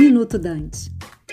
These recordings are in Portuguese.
Minuto Dante.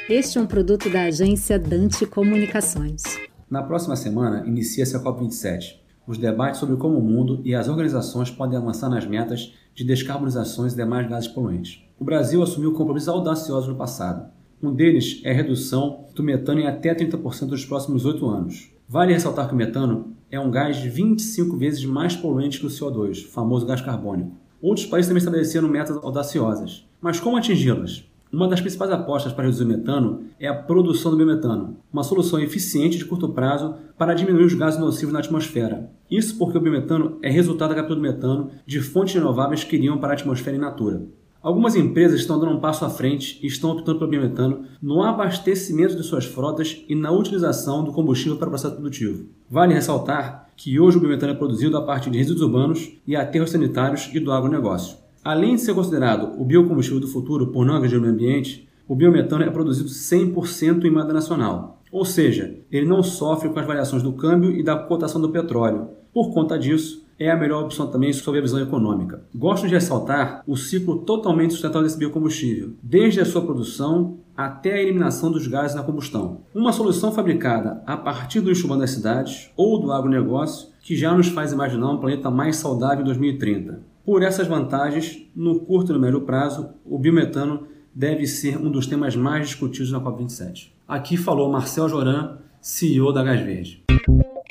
Este é um produto da agência Dante Comunicações. Na próxima semana, inicia-se a COP27, os debates sobre como o mundo e as organizações podem avançar nas metas de descarbonizações e demais gases poluentes. O Brasil assumiu compromissos audaciosos no passado. Um deles é a redução do metano em até 30% nos próximos oito anos. Vale ressaltar que o metano é um gás de 25 vezes mais poluente que o CO2, o famoso gás carbônico. Outros países também estabeleceram metas audaciosas. Mas como atingi-las? Uma das principais apostas para reduzir o metano é a produção do biometano, uma solução eficiente de curto prazo para diminuir os gases nocivos na atmosfera. Isso porque o biometano é resultado da captura do metano de fontes renováveis que iriam para a atmosfera in natura. Algumas empresas estão dando um passo à frente e estão optando pelo biometano no abastecimento de suas frotas e na utilização do combustível para o processo produtivo. Vale ressaltar que hoje o biometano é produzido a partir de resíduos urbanos e aterros sanitários e do agronegócio. Além de ser considerado o biocombustível do futuro por não agredir o meio ambiente, o biometano é produzido 100% em moeda nacional, ou seja, ele não sofre com as variações do câmbio e da cotação do petróleo. Por conta disso, é a melhor opção também sob a visão econômica. Gosto de ressaltar o ciclo totalmente sustentável desse biocombustível, desde a sua produção até a eliminação dos gases na combustão. Uma solução fabricada a partir do enxumbão das cidades ou do agronegócio que já nos faz imaginar um planeta mais saudável em 2030. Por essas vantagens, no curto e no médio prazo, o biometano deve ser um dos temas mais discutidos na COP27. Aqui falou Marcel Joran, CEO da Gás Verde.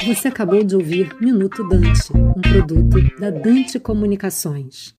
Você acabou de ouvir Minuto Dante, um produto da Dante Comunicações.